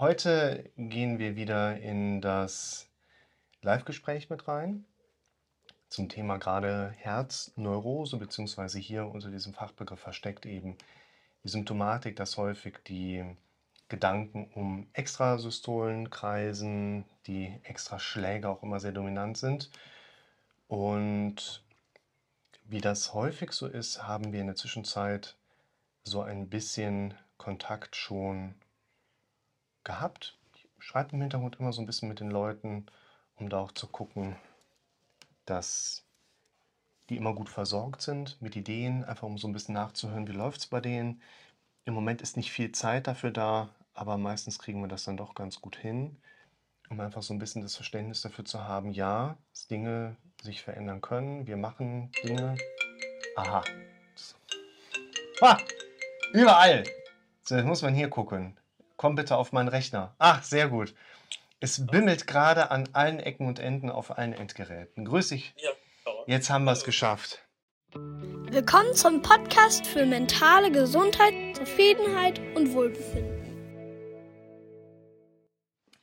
heute gehen wir wieder in das Live-Gespräch mit rein zum Thema gerade Herzneurose, beziehungsweise hier unter diesem Fachbegriff versteckt eben die Symptomatik, dass häufig die Gedanken um Extrasystolen kreisen, die Extraschläge auch immer sehr dominant sind. Und wie das häufig so ist, haben wir in der Zwischenzeit so ein bisschen Kontakt schon gehabt. Ich schreibe im Hintergrund immer so ein bisschen mit den Leuten, um da auch zu gucken, dass die immer gut versorgt sind mit Ideen, einfach um so ein bisschen nachzuhören, wie läuft es bei denen. Im Moment ist nicht viel Zeit dafür da, aber meistens kriegen wir das dann doch ganz gut hin, um einfach so ein bisschen das Verständnis dafür zu haben, ja, dass Dinge sich verändern können. Wir machen Dinge. Aha. Ah, überall. So, jetzt muss man hier gucken. Komm bitte auf meinen Rechner. Ach, sehr gut. Es bimmelt gerade an allen Ecken und Enden auf allen Endgeräten. Grüß dich. Ja. Jetzt haben wir es geschafft. Willkommen zum Podcast für mentale Gesundheit, Zufriedenheit und Wohlbefinden.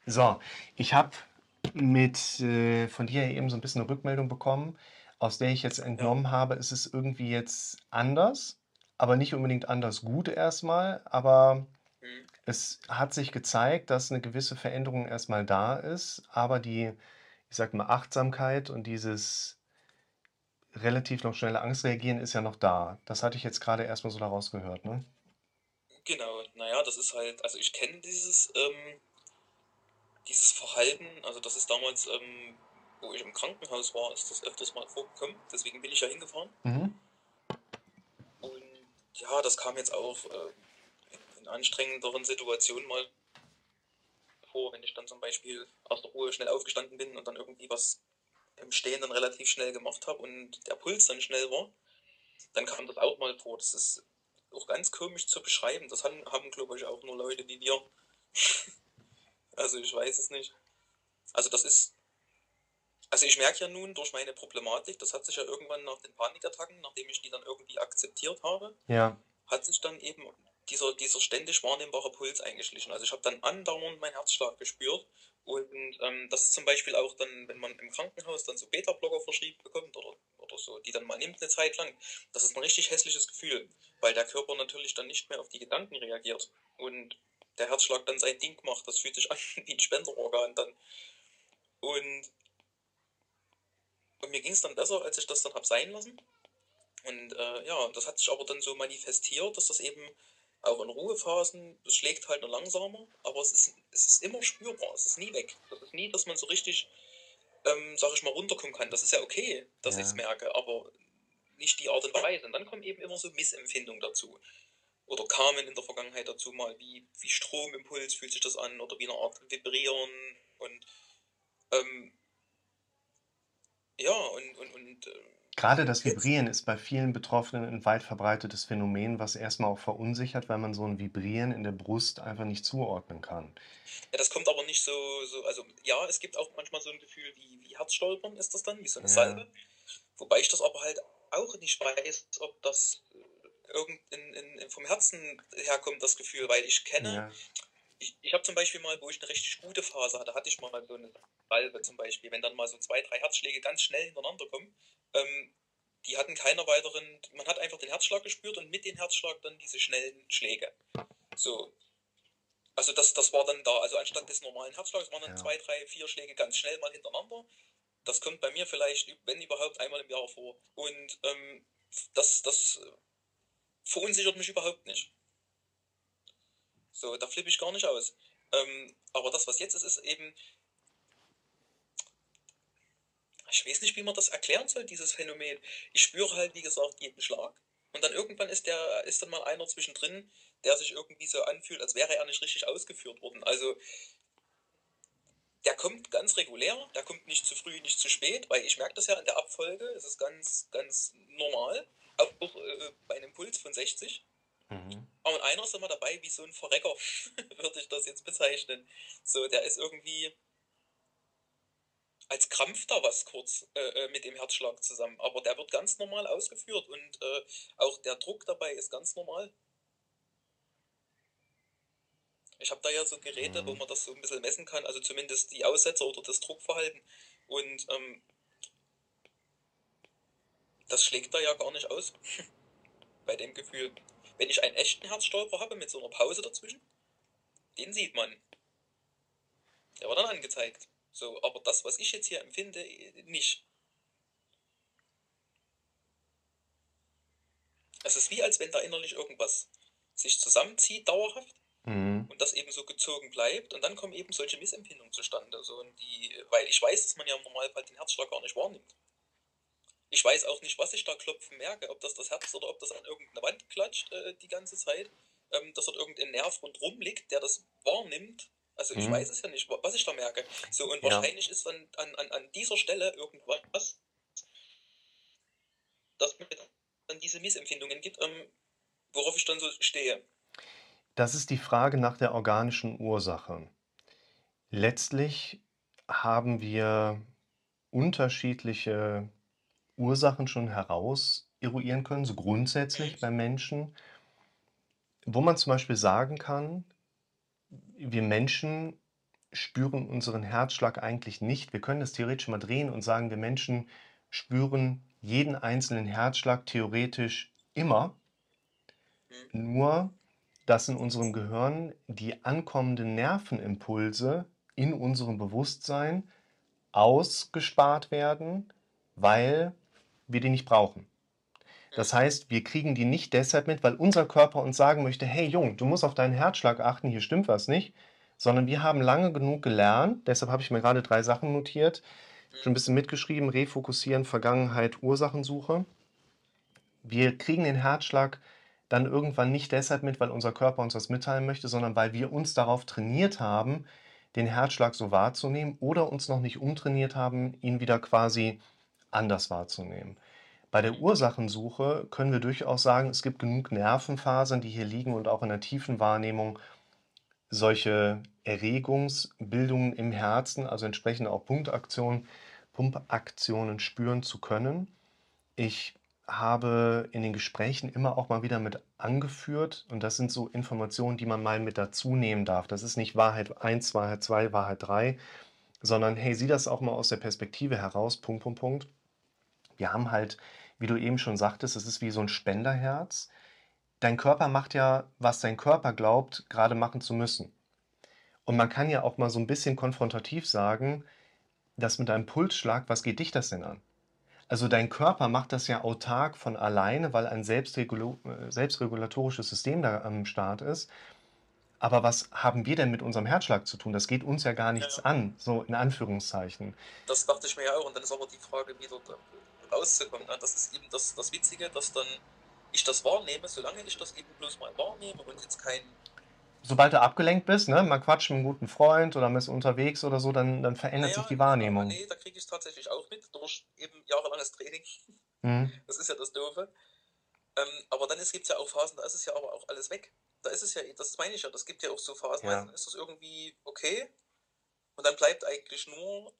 So, ich habe mit äh, von dir eben so ein bisschen eine Rückmeldung bekommen, aus der ich jetzt entnommen ja. habe, es ist irgendwie jetzt anders, aber nicht unbedingt anders gut erstmal, aber mhm. Es hat sich gezeigt, dass eine gewisse Veränderung erstmal da ist, aber die, ich sag mal, Achtsamkeit und dieses relativ noch schnelle Angst reagieren ist ja noch da. Das hatte ich jetzt gerade erstmal so daraus gehört, ne? Genau, naja, das ist halt, also ich kenne dieses, ähm, dieses Verhalten, also das ist damals, ähm, wo ich im Krankenhaus war, ist das öfters mal vorgekommen, deswegen bin ich ja hingefahren. Mhm. Und ja, das kam jetzt auch äh, anstrengenderen Situationen mal vor, wenn ich dann zum Beispiel aus der Ruhe schnell aufgestanden bin und dann irgendwie was im Stehen dann relativ schnell gemacht habe und der Puls dann schnell war, dann kam das auch mal vor. Das ist auch ganz komisch zu beschreiben. Das haben, haben glaube ich, auch nur Leute wie wir. also ich weiß es nicht. Also das ist. Also ich merke ja nun durch meine Problematik, das hat sich ja irgendwann nach den Panikattacken, nachdem ich die dann irgendwie akzeptiert habe, ja. hat sich dann eben dieser, dieser ständig wahrnehmbare Puls eingeschlichen. Also ich habe dann andauernd meinen Herzschlag gespürt und ähm, das ist zum Beispiel auch dann, wenn man im Krankenhaus dann so Beta-Blocker verschrieben bekommt oder, oder so, die dann mal nimmt eine Zeit lang, das ist ein richtig hässliches Gefühl, weil der Körper natürlich dann nicht mehr auf die Gedanken reagiert und der Herzschlag dann sein Ding macht. Das fühlt sich an wie ein Spenderorgan dann. Und, und mir ging es dann besser, als ich das dann habe sein lassen. Und äh, ja, das hat sich aber dann so manifestiert, dass das eben auch in Ruhephasen, es schlägt halt nur langsamer, aber es ist, es ist immer spürbar, es ist nie weg. Das ist nie, dass man so richtig, ähm, sag ich mal, runterkommen kann. Das ist ja okay, dass ja. ich es merke, aber nicht die Art und Weise. Und dann kommen eben immer so Missempfindungen dazu. Oder kamen in der Vergangenheit dazu mal, wie, wie Stromimpuls fühlt sich das an oder wie eine Art Vibrieren und ähm, ja, und, und, und äh, Gerade das Vibrieren ist bei vielen Betroffenen ein weit verbreitetes Phänomen, was erstmal auch verunsichert, weil man so ein Vibrieren in der Brust einfach nicht zuordnen kann. Ja, das kommt aber nicht so, so also ja, es gibt auch manchmal so ein Gefühl wie, wie Herzstolpern ist das dann, wie so eine ja. Salbe. Wobei ich das aber halt auch nicht weiß, ob das äh, irgend in, in, vom Herzen herkommt, das Gefühl, weil ich kenne, ja. ich, ich habe zum Beispiel mal, wo ich eine richtig gute Phase hatte, hatte ich mal so eine Salbe zum Beispiel, wenn dann mal so zwei, drei Herzschläge ganz schnell hintereinander kommen, ähm, die hatten keine weiteren, man hat einfach den Herzschlag gespürt und mit dem Herzschlag dann diese schnellen Schläge. So. Also das, das war dann da, also anstatt des normalen Herzschlags waren dann ja. zwei, drei, vier Schläge ganz schnell mal hintereinander. Das kommt bei mir vielleicht, wenn überhaupt, einmal im Jahr vor. Und ähm, das, das verunsichert mich überhaupt nicht. So, da flippe ich gar nicht aus. Ähm, aber das, was jetzt ist, ist eben, ich weiß nicht, wie man das erklären soll, dieses Phänomen. Ich spüre halt, wie gesagt, jeden Schlag. Und dann irgendwann ist der, ist dann mal einer zwischendrin, der sich irgendwie so anfühlt, als wäre er nicht richtig ausgeführt worden. Also der kommt ganz regulär, der kommt nicht zu früh, nicht zu spät, weil ich merke das ja in der Abfolge, es ist ganz, ganz normal, auch äh, bei einem Puls von 60. Mhm. Aber einer ist immer dabei wie so ein Verrecker, würde ich das jetzt bezeichnen. So, der ist irgendwie, als Krampf da was kurz äh, äh, mit dem Herzschlag zusammen. Aber der wird ganz normal ausgeführt und äh, auch der Druck dabei ist ganz normal. Ich habe da ja so Geräte, wo Mhm. man das so ein bisschen messen kann, also zumindest die Aussetzer oder das Druckverhalten. Und ähm, das schlägt da ja gar nicht aus bei dem Gefühl. Wenn ich einen echten Herzstolper habe mit so einer Pause dazwischen, den sieht man. Der wird dann angezeigt. So, aber das, was ich jetzt hier empfinde, nicht. Es ist wie, als wenn da innerlich irgendwas sich zusammenzieht, dauerhaft, Mhm. und das eben so gezogen bleibt und dann kommen eben solche Missempfindungen zustande. So, und die, weil ich weiß, dass man ja im Normalfall den Herzschlag gar nicht wahrnimmt. Ich weiß auch nicht, was ich da klopfen merke, ob das das Herz oder ob das an irgendeine Wand klatscht äh, die ganze Zeit, ähm, dass dort irgendein Nerv rundrum liegt, der das wahrnimmt. Also ich Mhm. weiß es ja nicht, wa- was ich da merke. So, und Ja. wahrscheinlich ist an, an, an dieser Stelle irgendwas, das mir dann diese Missempfindungen gibt, ähm, worauf ich dann so stehe. Das ist die Frage nach der organischen Ursache. Letztlich haben wir unterschiedliche Ursachen schon heraus eruieren können, so grundsätzlich beim Menschen, wo man zum Beispiel sagen kann, wir Menschen spüren unseren Herzschlag eigentlich nicht. Wir können das theoretisch mal drehen und sagen, wir Menschen spüren jeden einzelnen Herzschlag theoretisch immer. Mhm. Nur, dass in unserem Gehirn die ankommenden Nervenimpulse in unserem Bewusstsein ausgespart werden, weil wir die nicht brauchen. Das heißt, wir kriegen die nicht deshalb mit, weil unser Körper uns sagen möchte, hey Jung, du musst auf deinen Herzschlag achten, hier stimmt was nicht, sondern wir haben lange genug gelernt, deshalb habe ich mir gerade drei Sachen notiert, schon ein bisschen mitgeschrieben, Refokussieren, Vergangenheit, Ursachensuche. Wir kriegen den Herzschlag dann irgendwann nicht deshalb mit, weil unser Körper uns das mitteilen möchte, sondern weil wir uns darauf trainiert haben, den Herzschlag so wahrzunehmen oder uns noch nicht umtrainiert haben, ihn wieder quasi anders wahrzunehmen. Bei der Ursachensuche können wir durchaus sagen, es gibt genug Nervenfasern, die hier liegen und auch in der tiefen Wahrnehmung solche Erregungsbildungen im Herzen, also entsprechend auch Punktaktionen, Pumpaktionen spüren zu können. Ich habe in den Gesprächen immer auch mal wieder mit angeführt, und das sind so Informationen, die man mal mit dazu nehmen darf. Das ist nicht Wahrheit 1, Wahrheit 2, Wahrheit 3, sondern hey, sieh das auch mal aus der Perspektive heraus, Punkt, Punkt, Punkt. Wir haben halt, wie du eben schon sagtest, es ist wie so ein Spenderherz. Dein Körper macht ja, was dein Körper glaubt, gerade machen zu müssen. Und man kann ja auch mal so ein bisschen konfrontativ sagen, dass mit deinem Pulsschlag, was geht dich das denn an? Also dein Körper macht das ja autark von alleine, weil ein selbstregula äh, selbstregulatorisches System da am Start ist. Aber was haben wir denn mit unserem Herzschlag zu tun? Das geht uns ja gar nichts Ja. an, so in Anführungszeichen. Das dachte ich mir ja auch. Und dann ist aber die Frage, wieder rauszukommen. Ne? Das ist eben das, das Witzige, dass dann ich das wahrnehme, solange ich das eben bloß mal wahrnehme und jetzt kein. Sobald du abgelenkt bist, ne, mal quatschen mit einem guten Freund oder bist unterwegs oder so, dann, dann verändert Naja, sich die Wahrnehmung. Nee, da kriege ich es tatsächlich auch mit, durch eben jahrelanges Training. Mhm. Das ist ja das Doofe. Ähm, aber dann gibt es ja auch Phasen, da ist es ja aber auch alles weg. Da ist es ja, das meine ich ja, das gibt ja auch so Phasen, Ja. dann ist das irgendwie okay. Und dann bleibt eigentlich nur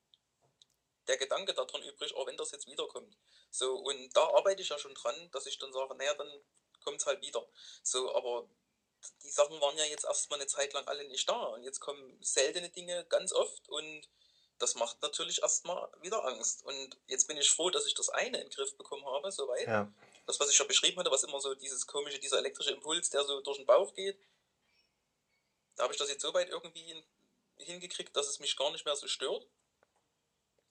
der Gedanke daran übrig, oh, wenn das jetzt wiederkommt. So, und da arbeite ich ja schon dran, dass ich dann sage, naja, dann kommt es halt wieder. So, aber die Sachen waren ja jetzt erstmal eine Zeit lang alle nicht da. Und jetzt kommen seltene Dinge ganz oft und das macht natürlich erstmal wieder Angst. Und jetzt bin ich froh, dass ich das eine in den Griff bekommen habe, soweit. Ja. Das, was ich ja beschrieben hatte, was immer so dieses komische, dieser elektrische Impuls, der so durch den Bauch geht, da habe ich das jetzt so weit irgendwie hin, hingekriegt, dass es mich gar nicht mehr so stört.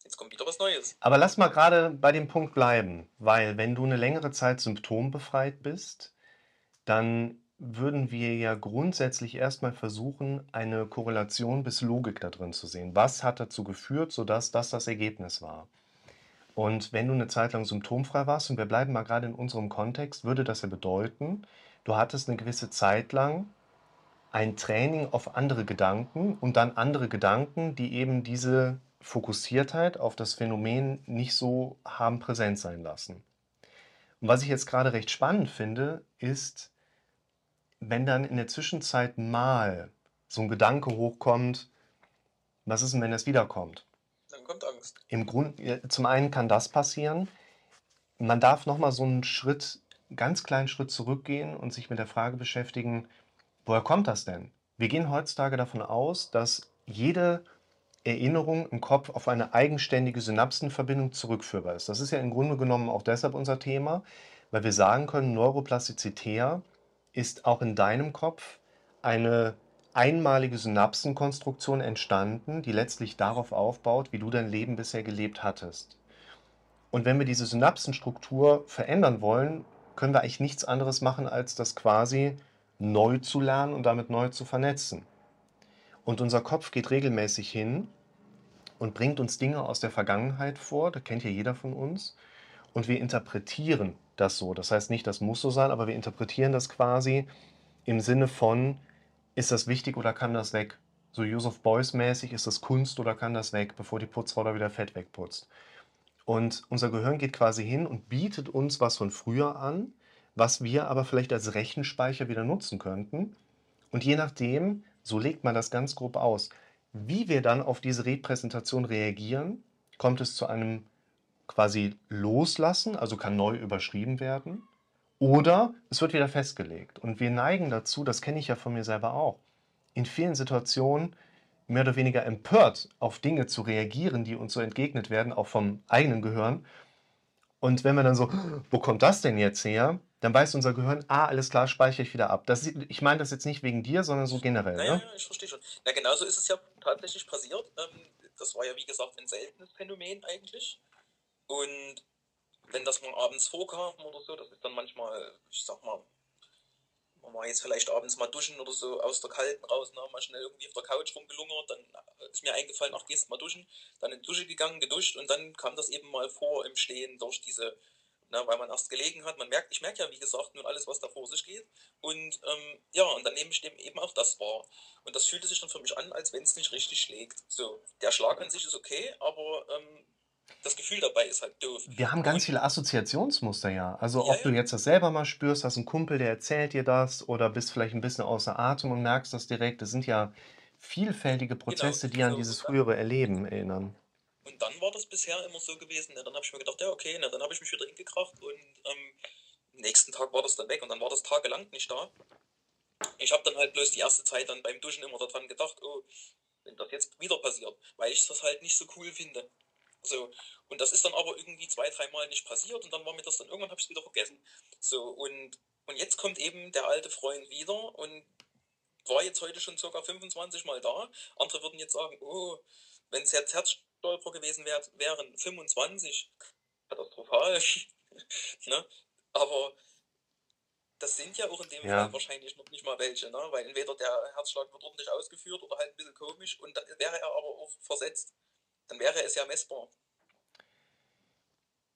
Jetzt kommt wieder was Neues. Aber lass mal gerade bei dem Punkt bleiben, weil wenn du eine längere Zeit symptombefreit bist, dann würden wir ja grundsätzlich erstmal versuchen, eine Korrelation bis Logik da drin zu sehen. Was hat dazu geführt, sodass das das Ergebnis war? Und wenn du eine Zeit lang symptomfrei warst, und wir bleiben mal gerade in unserem Kontext, würde das ja bedeuten, du hattest eine gewisse Zeit lang ein Training auf andere Gedanken und dann andere Gedanken, die eben diese Fokussiertheit auf das Phänomen nicht so haben präsent sein lassen. Und was ich jetzt gerade recht spannend finde, ist, wenn dann in der Zwischenzeit mal so ein Gedanke hochkommt, was ist denn, wenn das wiederkommt? Dann kommt Angst. Im Grund, zum einen kann das passieren. Man darf nochmal so einen Schritt, ganz kleinen Schritt zurückgehen und sich mit der Frage beschäftigen, woher kommt das denn? Wir gehen heutzutage davon aus, dass jede Erinnerung im Kopf auf eine eigenständige Synapsenverbindung zurückführbar ist. Das ist ja im Grunde genommen auch deshalb unser Thema, weil wir sagen können, neuroplastizitär ist auch in deinem Kopf eine einmalige Synapsenkonstruktion entstanden, die letztlich darauf aufbaut, wie du dein Leben bisher gelebt hattest. Und wenn wir diese Synapsenstruktur verändern wollen, können wir eigentlich nichts anderes machen, als das quasi neu zu lernen und damit neu zu vernetzen. Und unser Kopf geht regelmäßig hin und bringt uns Dinge aus der Vergangenheit vor, das kennt ja jeder von uns, und wir interpretieren das so. Das heißt nicht, das muss so sein, aber wir interpretieren das quasi im Sinne von, ist das wichtig oder kann das weg? So Joseph Beuys mäßig, ist das Kunst oder kann das weg, bevor die Putzfrau da wieder Fett wegputzt? Und unser Gehirn geht quasi hin und bietet uns was von früher an, was wir aber vielleicht als Rechenspeicher wieder nutzen könnten. Und je nachdem, so legt man das ganz grob aus, wie wir dann auf diese Repräsentation reagieren, kommt es zu einem quasi Loslassen, also kann neu überschrieben werden, oder es wird wieder festgelegt. Und wir neigen dazu, das kenne ich ja von mir selber auch, in vielen Situationen mehr oder weniger empört auf Dinge zu reagieren, die uns so entgegnet werden, auch vom eigenen Gehirn. Und wenn wir dann so, wo kommt das denn jetzt her? Dann weiß unser Gehirn, ah, alles klar, speichere ich wieder ab. Das, ich meine das jetzt nicht wegen dir, sondern so generell. Naja, ne? ja, ich verstehe schon. Na, genauso ist es ja tatsächlich passiert. Ähm, das war ja, wie gesagt, ein seltenes Phänomen eigentlich. Und wenn das mal abends vorkam oder so, das ist dann manchmal, ich sag mal, man war jetzt vielleicht abends mal duschen oder so aus der Kalten raus, ne, mal schnell irgendwie auf der Couch rumgelungert, dann ist mir eingefallen, ach, gehst mal duschen, dann in die Dusche gegangen, geduscht und dann kam das eben mal vor im Stehen durch diese, ne, weil man erst gelegen hat. Man merkt, ich merke ja, wie gesagt, nun alles, was da vor sich geht. Und ähm, ja, und dann nehme ich dem eben auch das wahr. Und das fühlte sich dann für mich an, als wenn es nicht richtig schlägt. So, der Schlag an sich ist okay, aber ähm, das Gefühl dabei ist halt doof. Wir haben ganz Und- viele Assoziationsmuster, ja. Also Ja, ob du ja. jetzt das selber mal spürst, hast einen Kumpel, der erzählt dir das, oder bist vielleicht ein bisschen außer Atem und merkst das direkt. Das sind ja vielfältige Prozesse, die an so, dieses frühere Erleben erinnern. Und dann war das bisher immer so gewesen. Ne? Dann habe ich mir gedacht, ja, okay, ne? dann habe ich mich wieder hingekracht und ähm, am nächsten Tag war das dann weg und dann war das tagelang nicht da. Ich habe dann halt bloß die erste Zeit dann beim Duschen immer daran gedacht, oh, wenn das jetzt wieder passiert, weil ich das halt nicht so cool finde. So, und das ist dann aber irgendwie zwei, dreimal nicht passiert und dann war mir das dann irgendwann habe ich es wieder vergessen. So, und, und jetzt kommt eben der alte Freund wieder und war jetzt heute schon circa 25 Mal da. Andere würden jetzt sagen, oh, wenn es jetzt Herzstolper gewesen wär, wären 25, katastrophal. ne? Aber das sind ja auch in dem Ja. Fall wahrscheinlich noch nicht mal welche, ne? weil entweder der Herzschlag wird ordentlich ausgeführt oder halt ein bisschen komisch und dann wäre er aber auch versetzt. Dann wäre es ja messbar.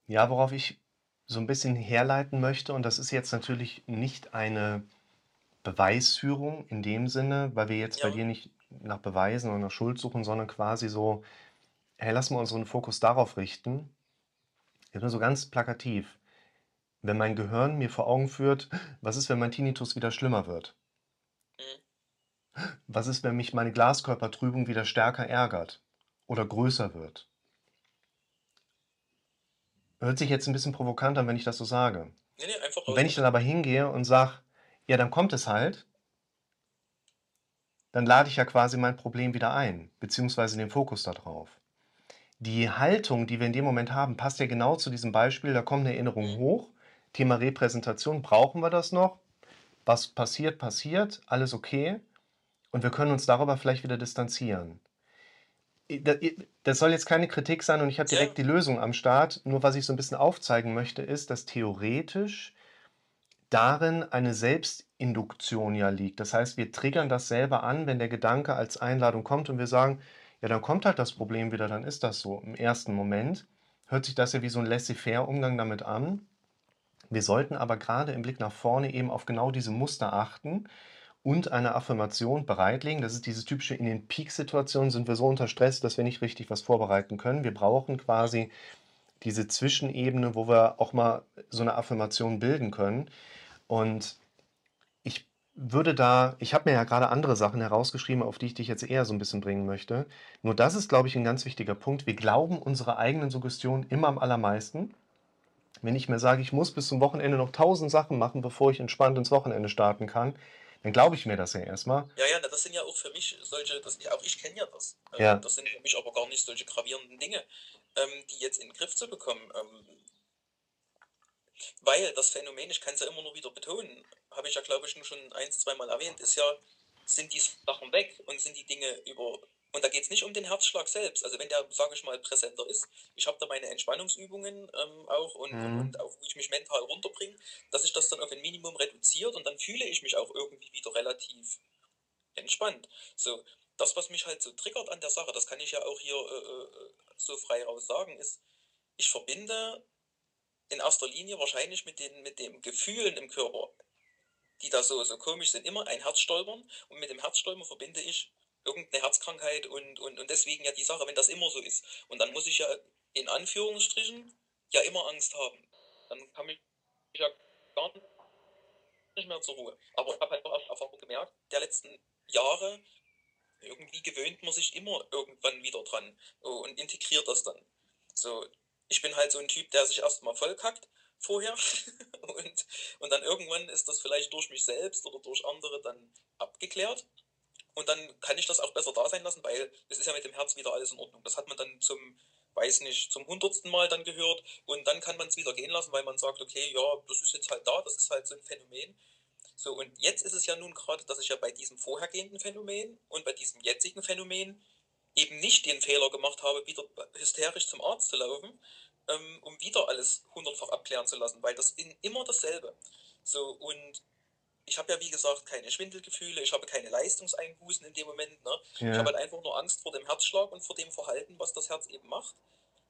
Ja, worauf ich so ein bisschen herleiten möchte, und das ist jetzt natürlich nicht eine Beweisführung in dem Sinne, weil wir jetzt bei Ja. dir nicht nach Beweisen oder nach Schuld suchen, sondern quasi so, hey, lass mal unseren Fokus darauf richten. Jetzt nur so ganz plakativ. Wenn mein Gehirn mir vor Augen führt, was ist, wenn mein Tinnitus wieder schlimmer wird? Mhm. Was ist, wenn mich meine Glaskörpertrübung wieder stärker ärgert oder größer wird? Hört sich jetzt ein bisschen provokant an, wenn ich das so sage. Nee, nee, einfach Und wenn ich dann aber hingehe und sage, ja, dann kommt es halt, dann lade ich ja quasi mein Problem wieder ein, beziehungsweise den Fokus darauf. Die Haltung, die wir in dem Moment haben, passt ja genau zu diesem Beispiel. Da kommt eine Erinnerung hoch. Thema Repräsentation, brauchen wir das noch? Was passiert, passiert, alles okay. Und wir können uns darüber vielleicht wieder distanzieren. Da- Das soll jetzt keine Kritik sein und ich habe Ja. direkt die Lösung am Start. Nur was ich so ein bisschen aufzeigen möchte, ist, dass theoretisch darin eine Selbstinduktion ja liegt. Das heißt, wir triggern das selber an, wenn der Gedanke als Einladung kommt und wir sagen, ja, dann kommt halt das Problem wieder, dann ist das so. Im ersten Moment hört sich das ja wie so ein laissez-faire-Umgang damit an. Wir sollten aber gerade im Blick nach vorne eben auf genau diese Muster achten und eine Affirmation bereitlegen. Das ist dieses typische, in den Peak-Situationen sind wir so unter Stress, dass wir nicht richtig was vorbereiten können. Wir brauchen quasi diese Zwischenebene, wo wir auch mal so eine Affirmation bilden können. Und ich würde da, ich habe mir ja gerade andere Sachen herausgeschrieben, auf die ich dich jetzt eher so ein bisschen bringen möchte. Nur das ist, glaube ich, ein ganz wichtiger Punkt. Wir glauben unserer eigenen Suggestion immer am allermeisten. Wenn ich mir sage, ich muss bis zum Wochenende noch tausend Sachen machen, bevor ich entspannt ins Wochenende starten kann, dann glaube ich mir das ja erstmal. Ja, ja, das sind ja auch für mich solche, das, auch ich kenne ja das. Ähm, Ja. Das sind für mich aber gar nicht solche gravierenden Dinge, ähm, die jetzt in den Griff zu bekommen. Ähm, weil das Phänomen, ich kann es ja immer nur wieder betonen, habe ich ja glaube ich nur schon ein, zwei Mal erwähnt, ist ja, sind die Sachen weg und sind die Dinge über. Und da geht es nicht um den Herzschlag selbst. Also wenn der, sage ich mal, präsenter ist, ich habe da meine Entspannungsübungen ähm, auch und, Mhm. und auch, wo ich mich mental runterbringe, dass ich das dann auf ein Minimum reduziert und dann fühle ich mich auch irgendwie wieder relativ entspannt. So, das, was mich halt so triggert an der Sache, das kann ich ja auch hier äh, äh, so frei raus sagen, ist, ich verbinde in erster Linie wahrscheinlich mit, den, mit den Gefühlen im Körper, die da so, so komisch sind, immer ein Herzstolpern und mit dem Herzstolpern verbinde ich irgendeine Herzkrankheit und, und, und deswegen ja die Sache, wenn das immer so ist. Und dann muss ich ja in Anführungsstrichen ja immer Angst haben. Dann kann ich ja gar nicht mehr zur Ruhe. Aber ich habe halt auch aus Erfahrung gemerkt, der letzten Jahre, irgendwie gewöhnt man sich immer irgendwann wieder dran und integriert das dann. So, ich bin halt so ein Typ, der sich erstmal vollkackt vorher und, und dann irgendwann ist das vielleicht durch mich selbst oder durch andere dann abgeklärt. Und dann kann ich das auch besser da sein lassen, weil es ist ja mit dem Herz wieder alles in Ordnung. Das hat man dann zum, weiß nicht, zum hundertsten Mal dann gehört und dann kann man es wieder gehen lassen, weil man sagt, okay, ja, das ist jetzt halt da, das ist halt so ein Phänomen. So, und jetzt ist es ja nun gerade, dass ich ja bei diesem vorhergehenden Phänomen und bei diesem jetzigen Phänomen eben nicht den Fehler gemacht habe, wieder hysterisch zum Arzt zu laufen, ähm, um wieder alles hundertfach abklären zu lassen, weil das in immer dasselbe. So, und ich habe ja wie gesagt keine Schwindelgefühle, ich habe keine Leistungseinbußen in dem Moment. Ne? Ich Ja. habe halt einfach nur Angst vor dem Herzschlag und vor dem Verhalten, was das Herz eben macht,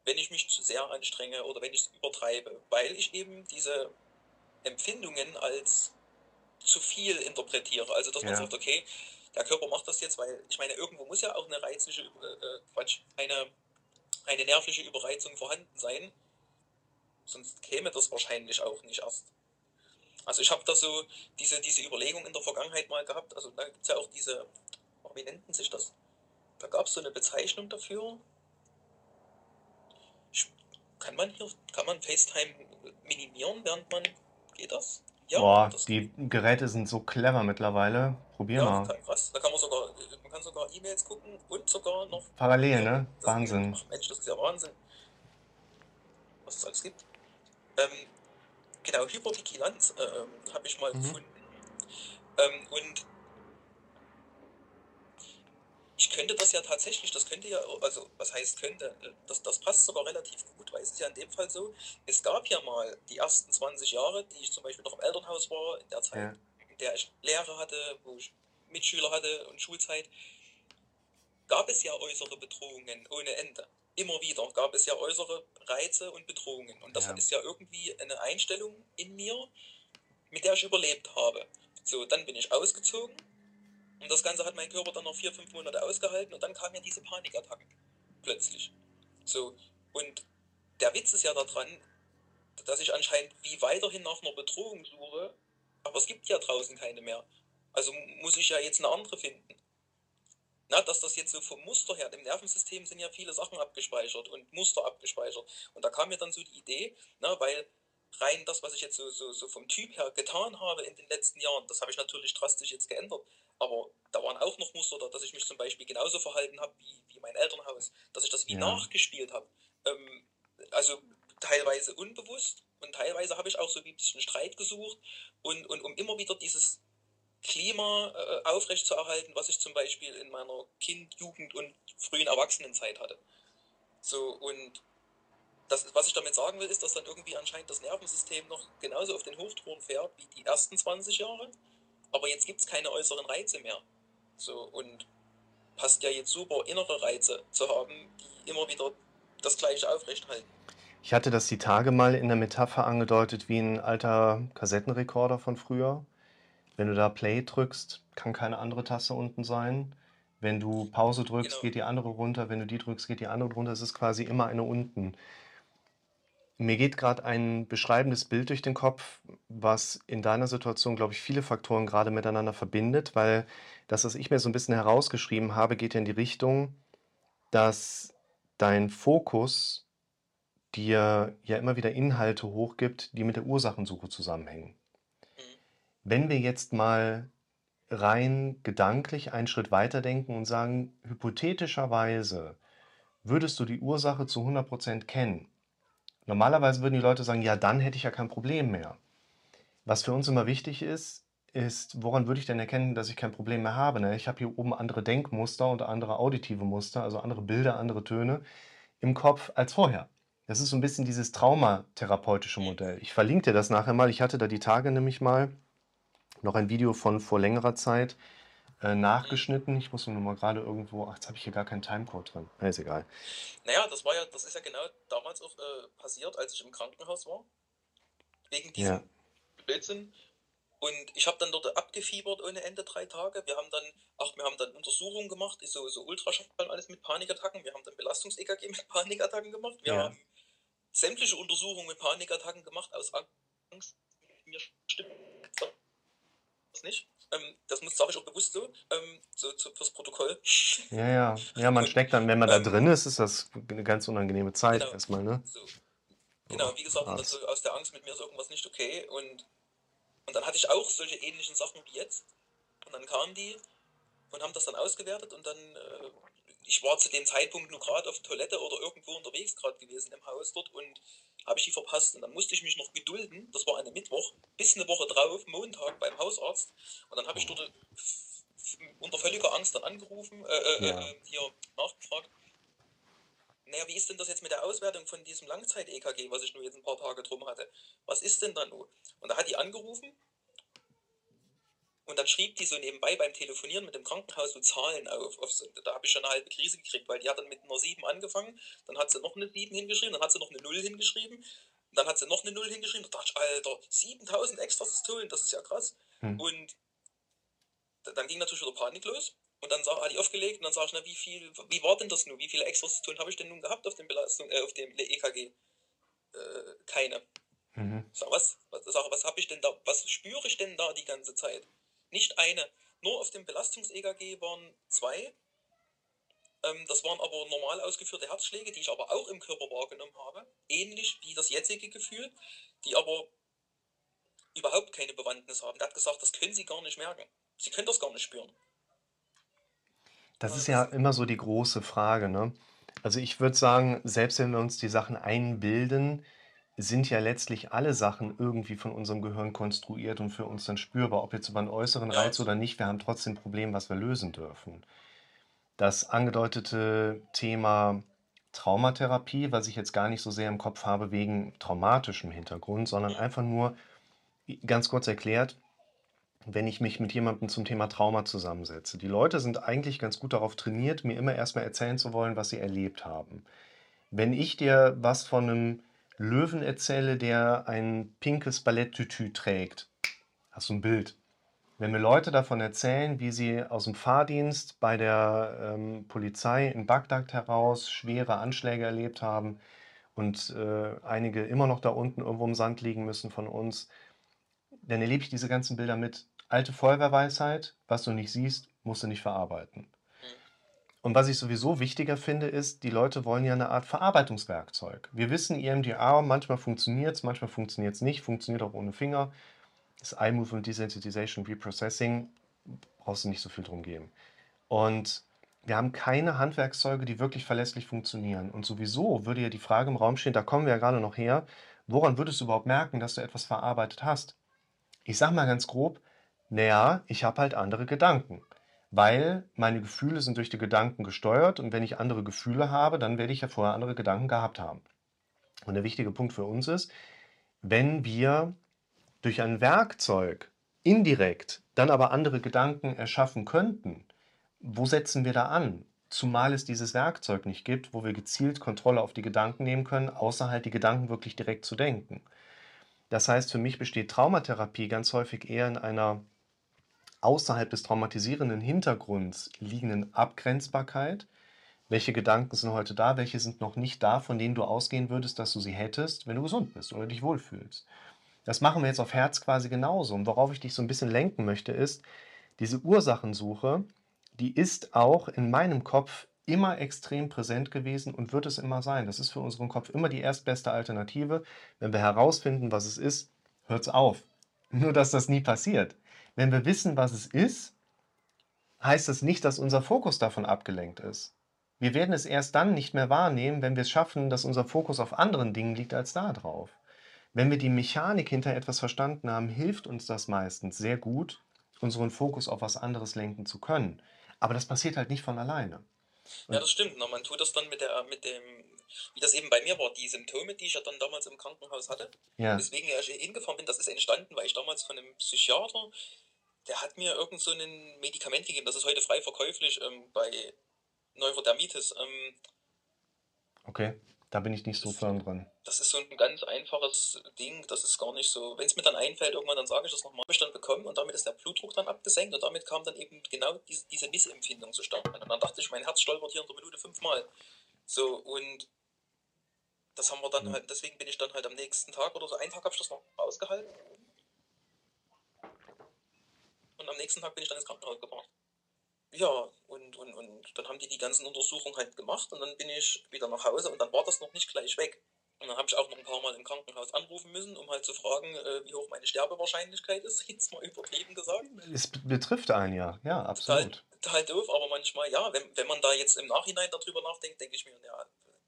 wenn ich mich zu sehr anstrenge oder wenn ich es übertreibe, weil ich eben diese Empfindungen als zu viel interpretiere. Also dass man Ja. sagt, okay, der Körper macht das jetzt, weil ich meine, irgendwo muss ja auch eine reizliche, äh, äh, Quatsch, eine, eine nervliche Überreizung vorhanden sein. Sonst käme das wahrscheinlich auch nicht erst. Also ich habe da so diese, diese Überlegung in der Vergangenheit mal gehabt. Also da gibt es ja auch diese, oh, wie nennt sich das? Da gab es so eine Bezeichnung dafür. Kann man hier, kann man FaceTime minimieren, während man, geht das? Boah, das die Geräte sind so clever mittlerweile. Probier ja, mal. krass. Da kann man sogar, man kann sogar E-Mails gucken und sogar noch. Parallel, ne? Wahnsinn. Ach Mensch, das ist ja Wahnsinn. Was es alles gibt. Ähm, genau, Hypervigilanz äh, habe ich mal Mhm. gefunden. Ähm, und ich könnte das ja tatsächlich, das könnte ja, also was heißt könnte, äh, das, das passt sogar relativ gut, weil es ist ja in dem Fall so, es gab ja mal die ersten 20 Jahre, die ich zum Beispiel noch im Elternhaus war, in der Zeit, Ja. in der ich Lehre hatte, wo ich Mitschüler hatte und Schulzeit, gab es ja äußere Bedrohungen ohne Ende. Immer wieder gab es ja äußere Reize und Bedrohungen. Und das Ja. ist ja irgendwie eine Einstellung in mir, mit der ich überlebt habe. So, dann bin ich ausgezogen und das Ganze hat mein Körper dann noch vier, fünf Monate ausgehalten und dann kamen ja diese Panikattacken. Plötzlich. So, und der Witz ist ja daran, dass ich anscheinend wie weiterhin nach einer Bedrohung suche, aber es gibt ja draußen keine mehr. Also muss ich ja jetzt eine andere finden. Na, dass das jetzt so vom Muster her, im Nervensystem sind ja viele Sachen abgespeichert und Muster abgespeichert. Und da kam mir dann so die Idee, na, weil rein das, was ich jetzt so, so, so vom Typ her getan habe in den letzten Jahren, das habe ich natürlich drastisch jetzt geändert. Aber da waren auch noch Muster da, dass ich mich zum Beispiel genauso verhalten habe wie, wie mein Elternhaus, dass ich das wie Ja. nachgespielt habe. Ähm, also teilweise unbewusst und teilweise habe ich auch so wie ein bisschen Streit gesucht und, und um immer wieder dieses Klima äh, aufrechtzuerhalten, was ich zum Beispiel in meiner Kind-, Jugend- und frühen Erwachsenenzeit hatte. So, und das, was ich damit sagen will, ist, dass dann irgendwie anscheinend das Nervensystem noch genauso auf den Hochtouren fährt wie die ersten 20 Jahre, aber jetzt gibt es keine äußeren Reize mehr. So, und passt ja jetzt super, innere Reize zu haben, die immer wieder das Gleiche aufrechthalten. Ich hatte das die Tage mal in der Metapher angedeutet wie ein alter Kassettenrekorder von früher. Wenn du da Play drückst, kann keine andere Taste unten sein. Wenn du Pause drückst, Genau. geht die andere runter. Wenn du die drückst, geht die andere runter. Es ist quasi immer eine unten. Mir geht gerade ein beschreibendes Bild durch den Kopf, was in deiner Situation, glaube ich, viele Faktoren gerade miteinander verbindet, weil das, was ich mir so ein bisschen herausgeschrieben habe, geht ja in die Richtung, dass dein Fokus dir ja immer wieder Inhalte hochgibt, die mit der Ursachensuche zusammenhängen. Wenn wir jetzt mal rein gedanklich einen Schritt weiterdenken und sagen, hypothetischerweise würdest du die Ursache zu 100% kennen. Normalerweise würden die Leute sagen, ja, dann hätte ich ja kein Problem mehr. Was für uns immer wichtig ist, ist, woran würde ich denn erkennen, dass ich kein Problem mehr habe? Ne? Ich habe hier oben andere Denkmuster und andere auditive Muster, also andere Bilder, andere Töne im Kopf als vorher. Das ist so ein bisschen dieses traumatherapeutische Modell. Ich verlinke dir das nachher mal. Ich hatte da die Tage nämlich mal noch ein Video von vor längerer Zeit äh, nachgeschnitten. Ich muss nur mal gerade irgendwo. Ach, jetzt habe ich hier gar keinen Timecode drin. Ja, ist egal. Naja, das war ja, das ist ja genau damals auch äh, passiert, als ich im Krankenhaus war. Wegen diesem Ja. Blödsinn. Und ich habe dann dort abgefiebert ohne Ende drei Tage. Wir haben dann, ach, wir haben dann Untersuchungen gemacht, so, so Ultraschall alles mit Panikattacken. Wir haben dann Belastungs-EKG mit Panikattacken gemacht. Wir Ja. haben sämtliche Untersuchungen mit Panikattacken gemacht aus Angst. Mir stimmt das nicht. Ähm, das muss sage ich auch bewusst so, ähm, so, so fürs Protokoll. Ja, ja. Ja, man steckt dann, wenn man da Ähm, drin ist, ist das eine ganz unangenehme Zeit Genau. erstmal, ne? So. Genau, wie gesagt, und dann krass. so aus der Angst mit mir ist irgendwas nicht okay. Und, und dann hatte ich auch solche ähnlichen Sachen wie jetzt. Und dann kamen die und haben das dann ausgewertet und dann, äh, ich war zu dem Zeitpunkt nur gerade auf Toilette oder irgendwo unterwegs gerade gewesen im Haus dort und habe ich die verpasst. Und dann musste ich mich noch gedulden, das war eine Mittwoch, bis eine Woche drauf, Montag beim Hausarzt. Und dann habe ich dort äh, unter völliger Angst dann angerufen, äh, äh, Ja. äh, hier nachgefragt. Naja, wie ist denn das jetzt mit der Auswertung von diesem Langzeit-EKG, was ich nur jetzt ein paar Tage drum hatte? Was ist denn da nur? Und da hat die angerufen und dann schrieb die so nebenbei beim Telefonieren mit dem Krankenhaus so Zahlen auf. auf so, da habe ich schon eine halbe Krise gekriegt, weil die hat dann mit einer 7 angefangen, dann hat sie noch eine 7 hingeschrieben, dann hat sie noch eine 0 hingeschrieben, dann hat sie noch eine 0 hingeschrieben. Da dachte ich, Alter, 7000 Extrasystolen, das ist ja krass. Hm. Und da- dann ging natürlich wieder Panik los. Und dann sag, hat die aufgelegt und dann sag ich, na, wie viel, wie war denn das nun? Wie viele Extrasystolen habe ich denn nun gehabt auf dem Belastung, äh, auf dem EKG? Äh, keine. Mhm. Sag, was, was, sag, was habe ich denn da, was spüre ich denn da die ganze Zeit? Nicht eine. Nur auf dem Belastungs-EKG waren zwei. Ähm, das waren aber normal ausgeführte Herzschläge, die ich aber auch im Körper wahrgenommen habe. Ähnlich wie das jetzige Gefühl, die aber überhaupt keine Bewandtnis haben. Der hat gesagt, das können Sie gar nicht merken. Sie können das gar nicht spüren. Das ist ja immer so die große Frage, ne? Also ich würde sagen, selbst wenn wir uns die Sachen einbilden, sind ja letztlich alle Sachen irgendwie von unserem Gehirn konstruiert und für uns dann spürbar, ob jetzt über einen äußeren. Reiz oder nicht. Wir haben trotzdem ein Problem, was wir lösen dürfen. Das angedeutete Thema Traumatherapie, was ich jetzt gar nicht so sehr im Kopf habe wegen traumatischem Hintergrund, sondern einfach nur ganz kurz erklärt, wenn ich mich mit jemandem zum Thema Trauma zusammensetze. Die Leute sind eigentlich ganz gut darauf trainiert, mir immer erstmal erzählen zu wollen, was sie erlebt haben. Wenn ich dir was von einem Löwen erzähle, der ein pinkes Balletttütü trägt, hast du ein Bild. Wenn mir Leute davon erzählen, wie sie aus dem Fahrdienst bei der ähm, Polizei in Bagdad heraus schwere Anschläge erlebt haben und äh, einige immer noch da unten irgendwo im Sand liegen müssen von uns, dann erlebe ich diese ganzen Bilder mit. Alte Feuerwehrweisheit, was du nicht siehst, musst du nicht verarbeiten. Und was ich sowieso wichtiger finde, ist, die Leute wollen ja eine Art Verarbeitungswerkzeug. Wir wissen, EMDR, manchmal funktioniert es, manchmal funktioniert es nicht, funktioniert auch ohne Finger. Das Eye Movement Desensitization Reprocessing brauchst du nicht so viel drum geben. Und wir haben keine Handwerkszeuge, die wirklich verlässlich funktionieren. Und sowieso würde ja die Frage im Raum stehen, da kommen wir ja gerade noch her, woran würdest du überhaupt merken, dass du etwas verarbeitet hast? Ich sag mal ganz grob, naja, ich habe halt andere Gedanken. Weil meine Gefühle sind durch die Gedanken gesteuert und wenn ich andere Gefühle habe, dann werde ich ja vorher andere Gedanken gehabt haben. Und der wichtige Punkt für uns ist, wenn wir durch ein Werkzeug indirekt dann aber andere Gedanken erschaffen könnten, wo setzen wir da an? Zumal es dieses Werkzeug nicht gibt, wo wir gezielt Kontrolle auf die Gedanken nehmen können, außer halt die Gedanken wirklich direkt zu denken. Das heißt, für mich besteht Traumatherapie ganz häufig eher in einer außerhalb des traumatisierenden Hintergrunds liegenden Abgrenzbarkeit. Welche Gedanken sind heute da, welche sind noch nicht da, von denen du ausgehen würdest, dass du sie hättest, wenn du gesund bist oder dich wohlfühlst. Das machen wir jetzt auf Herz quasi genauso. Und worauf ich dich so ein bisschen lenken möchte, ist, diese Ursachensuche, die ist auch in meinem Kopf immer extrem präsent gewesen und wird es immer sein. Das ist für unseren Kopf immer die erstbeste Alternative. Wenn wir herausfinden, was es ist, hört es auf. Nur, dass das nie passiert. Wenn wir wissen, was es ist, heißt es nicht, dass unser Fokus davon abgelenkt ist. Wir werden es erst dann nicht mehr wahrnehmen, wenn wir es schaffen, dass unser Fokus auf anderen Dingen liegt als da drauf. Wenn wir die Mechanik hinter etwas verstanden haben, hilft uns das meistens sehr gut, unseren Fokus auf was anderes lenken zu können. Aber das passiert halt nicht von alleine. Ja, das stimmt. Na, man tut das dann mit der, mit dem, wie das eben bei mir war, die Symptome, die ich ja dann damals im Krankenhaus hatte. Ja, Weswegen ich hingefahren bin, das ist entstanden, weil ich damals von einem Psychiater, der hat mir irgend so ein Medikament gegeben, das ist heute frei verkäuflich ähm, bei Neurodermitis. Ähm, okay. Da bin ich nicht so firm dran. das ist so ein ganz einfaches Ding, das ist gar nicht so. Wenn es mir dann einfällt, irgendwann, dann sage ich das nochmal. Habe ich dann bekommen und damit ist der Blutdruck dann abgesenkt und damit kam dann eben genau diese, diese Missempfindung zustande. Und dann dachte ich, mein Herz stolpert hier in der Minute fünfmal. So, und das haben wir dann Hm. halt, deswegen bin ich dann halt am nächsten Tag oder so, einen Tag habe ich das noch ausgehalten. Und am nächsten Tag bin ich dann ins Krankenhaus gebracht. Ja, und, und, und dann haben die die ganzen Untersuchungen halt gemacht und dann bin ich wieder nach Hause und dann war das noch nicht gleich weg. Und dann habe ich auch noch ein paar Mal im Krankenhaus anrufen müssen, um halt zu fragen, äh, wie hoch meine Sterbewahrscheinlichkeit ist, jetzt mal übertrieben gesagt. Es betrifft einen ja, ja, Total, absolut. total doof, aber manchmal, ja, wenn, wenn man da jetzt im Nachhinein darüber nachdenkt, denke ich mir, ja,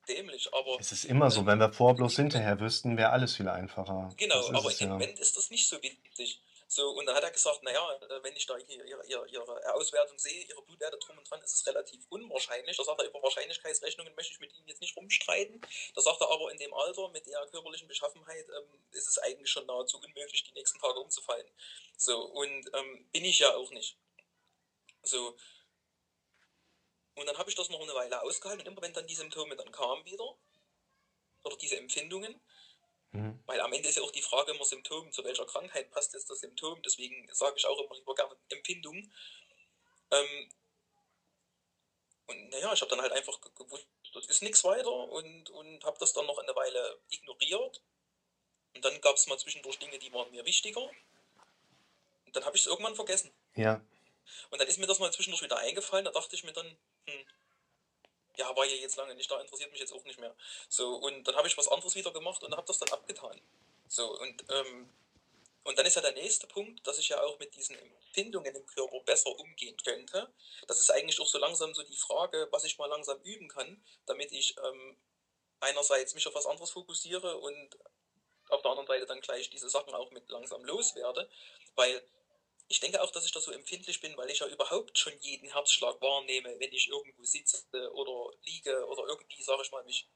dämlich, aber Es ist immer so, wenn wir vor bloß hinterher wüssten, wäre alles viel einfacher. Genau, aber dem ja. Moment ist das nicht so wichtig. So, und dann hat er gesagt, naja, äh, wenn ich da ihre, ihre, ihre Auswertung sehe, ihre Blutwerte drum und dran, ist es relativ unwahrscheinlich. Da sagt er, über Wahrscheinlichkeitsrechnungen möchte ich mit Ihnen jetzt nicht rumstreiten. Da sagt er aber, in dem Alter, mit der körperlichen Beschaffenheit, ähm, ist es eigentlich schon nahezu unmöglich, die nächsten Tage umzufallen. So, und ähm, bin ich ja auch nicht. So, und dann habe ich das noch eine Weile ausgehalten und immer wenn dann die Symptome dann kamen wieder, oder diese Empfindungen, Mhm. weil am Ende ist ja auch die Frage immer Symptom, zu welcher Krankheit passt jetzt das Symptom. Deswegen sage ich auch immer lieber gerne Empfindung. Ähm, und naja, ich habe dann halt einfach ge- gewusst, das ist nichts weiter und, und habe das dann noch eine Weile ignoriert. Und dann gab es mal zwischendurch Dinge, die waren mir wichtiger. Und dann habe ich es irgendwann vergessen. Ja, Und dann ist mir das mal zwischendurch wieder eingefallen. Da dachte ich mir dann, hm, ja, war ja jetzt lange nicht da, interessiert mich jetzt auch nicht mehr. So, und dann habe ich was anderes wieder gemacht und habe das dann abgetan. So, und, ähm, und dann ist ja der nächste Punkt, dass ich ja auch mit diesen Empfindungen im Körper besser umgehen könnte. Das ist eigentlich auch so langsam so die Frage, was ich mal langsam üben kann, damit ich ähm, einerseits mich auf was anderes fokussiere und auf der anderen Seite dann gleich diese Sachen auch mit langsam loswerde. Weil ich denke auch, dass ich da so empfindlich bin, weil ich ja überhaupt schon jeden Herzschlag wahrnehme, wenn ich irgendwo sitze oder liege oder irgendwie, sage ich mal, mich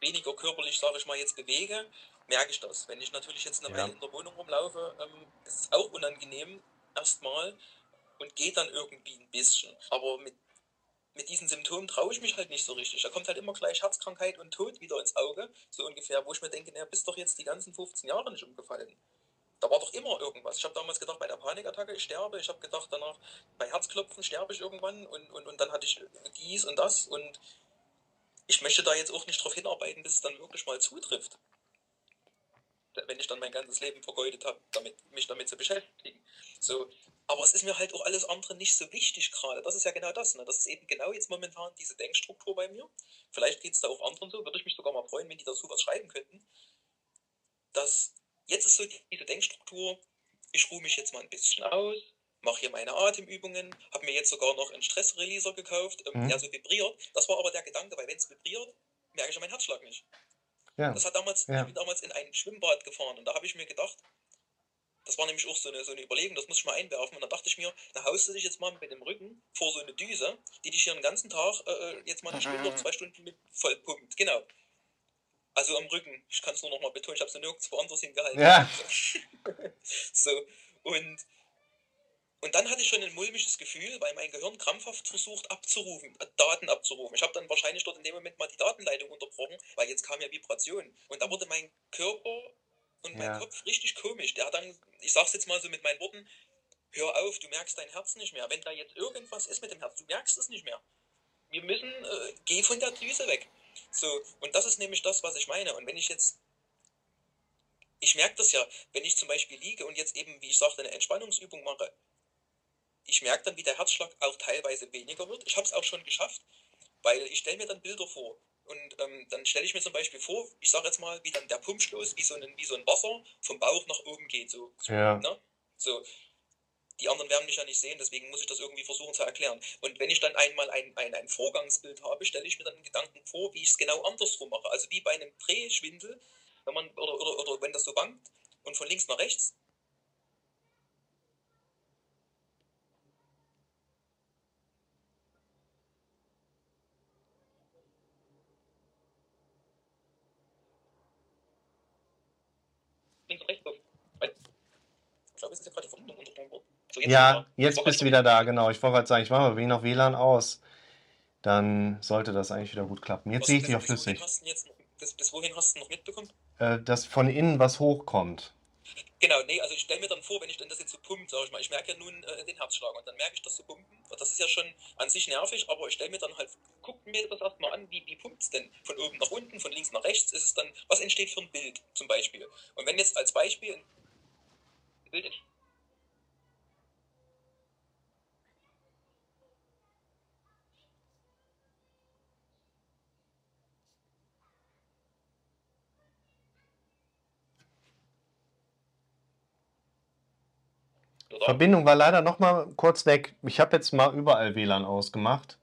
weniger körperlich, sage ich mal, jetzt bewege, merke ich das. Wenn ich natürlich jetzt eine ja. Weile in der Wohnung rumlaufe, ähm, ist es auch unangenehm erstmal und geht dann irgendwie ein bisschen. Aber mit, mit diesen Symptomen traue ich mich halt nicht so richtig. Da kommt halt immer gleich Herzkrankheit und Tod wieder ins Auge, so ungefähr, wo ich mir denke, naja, bist doch jetzt die ganzen 15 Jahre nicht umgefallen. Da war doch immer irgendwas. Ich habe damals gedacht, bei der Panikattacke, ich sterbe. Ich habe gedacht, danach bei Herzklopfen sterbe ich irgendwann. Und, und, und dann hatte ich dies und das. Und ich möchte da jetzt auch nicht darauf hinarbeiten, bis es dann wirklich mal zutrifft. Wenn ich dann mein ganzes Leben vergeudet habe, damit, mich damit zu beschäftigen. So. Aber es ist mir halt auch alles andere nicht so wichtig gerade. Das ist ja genau das. Ne? Das ist eben genau jetzt momentan diese Denkstruktur bei mir. Vielleicht geht es da auch anderen so. Würde ich mich sogar mal freuen, wenn die dazu was schreiben könnten. Dass jetzt ist so diese Denkstruktur, ich ruhe mich jetzt mal ein bisschen aus, mache hier meine Atemübungen, habe mir jetzt sogar noch einen Stressreleaser gekauft, ähm, Mhm. der so vibriert. Das war aber der Gedanke, weil wenn es vibriert, merke ich ja meinen Herzschlag nicht. Ja, Das hat damals, ja. ich bin damals in ein Schwimmbad gefahren und da habe ich mir gedacht, das war nämlich auch so eine, so eine Überlegung, das muss ich mal einwerfen. Und dann dachte ich mir, da haust du dich jetzt mal mit dem Rücken vor so eine Düse, die dich hier den ganzen Tag äh, jetzt mal eine Stunde oder zwei Stunden mit vollpumpt. Genau. Also am Rücken. Ich kann es nur noch mal betonen, ich habe es nirgendwo anders hingehalten. Ja. so, und, und dann hatte ich schon ein mulmiges Gefühl, weil mein Gehirn krampfhaft versucht abzurufen, äh, Daten abzurufen. Ich habe dann wahrscheinlich dort in dem Moment mal die Datenleitung unterbrochen, weil jetzt kam ja Vibration. Und da wurde mein Körper und mein Ja. Kopf richtig komisch. Der hat dann, ich sag's jetzt mal so mit meinen Worten, hör auf, du merkst dein Herz nicht mehr. Wenn da jetzt irgendwas ist mit dem Herz, du merkst es nicht mehr. Wir müssen, äh, geh von der Düse weg. So, und das ist nämlich das, was ich meine. Und wenn ich jetzt, ich merke das ja, wenn ich zum Beispiel liege und jetzt eben, wie ich sagte, eine Entspannungsübung mache, ich merke dann, wie der Herzschlag auch teilweise weniger wird. Ich habe es auch schon geschafft, weil ich stelle mir dann Bilder vor. Und ähm, dann stelle ich mir zum Beispiel vor, ich sage jetzt mal, wie dann der Pumpschluss, wie so, ein, wie so ein Wasser vom Bauch nach oben geht. So, Ja. ne? so. Die anderen werden mich ja nicht sehen, deswegen muss ich das irgendwie versuchen zu erklären. Und wenn ich dann einmal ein, ein, ein Vorgangsbild habe, stelle ich mir dann Gedanken vor, wie ich es genau andersrum mache. Also wie bei einem Drehschwindel, wenn man, oder, oder, oder wenn das so wankt und von links nach rechts. Links und rechts. Ich glaube, es ist jetzt gerade die Verbindung unterbrochen worden. So, Ja, jetzt bist du wieder da, genau. Ich wollte gerade sagen, ich mache mal noch WLAN aus. Dann sollte das eigentlich wieder gut klappen. Jetzt sehe ich dich auch flüssig. jetzt bis, bis wohin hast du noch mitbekommen? Äh, dass von innen was hochkommt. Genau, nee, also ich stelle mir dann vor, wenn ich dann das jetzt so pumpt, sag ich mal, ich merke ja nun äh, den Herzschlag und dann merke ich das so pumpen. Das ist ja schon an sich nervig, aber ich stelle mir dann halt, guck mir das erstmal an, wie, wie pumpt es denn? Von oben nach unten, von links nach rechts, ist es dann, was entsteht für ein Bild zum Beispiel? Und wenn jetzt als Beispiel ein Bild entsteht, oder? Verbindung war leider noch mal kurz weg. Ich habe jetzt mal überall WLAN ausgemacht.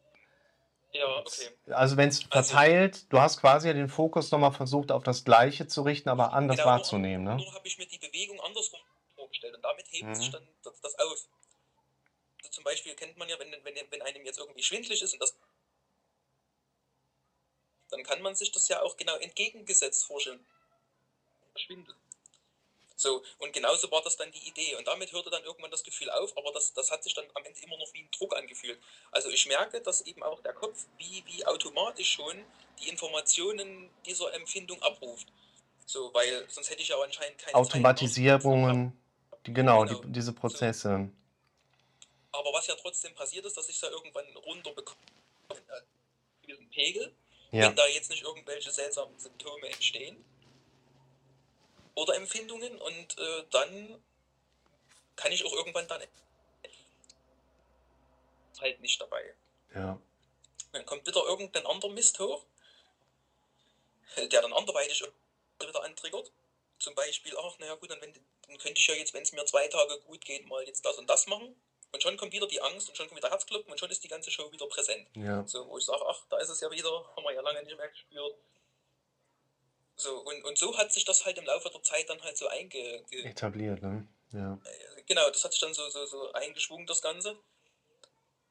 Ja, okay. Also wenn es Also- verteilt, du hast quasi ja den Fokus nochmal versucht auf das Gleiche zu richten, aber anders Genau, nur- wahrzunehmen. Ne? Nur habe ich mir die Bewegung andersrum vorgestellt und damit hebt Mhm. sich dann das, das auf. Also zum Beispiel kennt man ja, wenn, wenn, wenn einem jetzt irgendwie schwindlig ist und das dann kann man sich das ja auch genau entgegengesetzt vorstellen. Schwindel. So, und genauso war das dann die Idee. Und damit hörte dann irgendwann das Gefühl auf, aber das, das hat sich dann am Ende immer noch wie ein Druck angefühlt. Also ich merke, dass eben auch der Kopf wie, wie automatisch schon die Informationen dieser Empfindung abruft. So, weil sonst hätte ich ja anscheinend keine Automatisierungen, die, genau, Genau. Die, diese Prozesse. Aber was ja trotzdem passiert ist, dass ich es ja irgendwann runterbekomme, äh, diesen Pegel, Ja, wenn da jetzt nicht irgendwelche seltsamen Symptome entstehen oder Empfindungen und äh, dann kann ich auch irgendwann dann halt nicht dabei. ja. Dann kommt wieder irgendein anderer Mist hoch, der dann anderweitig wieder antriggert. Zum Beispiel, ach, naja gut, dann, wenn, dann könnte ich ja jetzt, wenn es mir zwei Tage gut geht, mal jetzt das und das machen. Und schon kommt wieder die Angst und schon kommt wieder Herzklopfen und schon ist die ganze Show wieder präsent. ja. So, wo ich sage, ach, da ist es ja wieder, haben wir ja lange nicht mehr gespürt. So, und, und so hat sich das halt im Laufe der Zeit dann halt so einge... Ge Etabliert, ne? Ja. genau, das hat sich dann so, so, so eingeschwungen, das Ganze.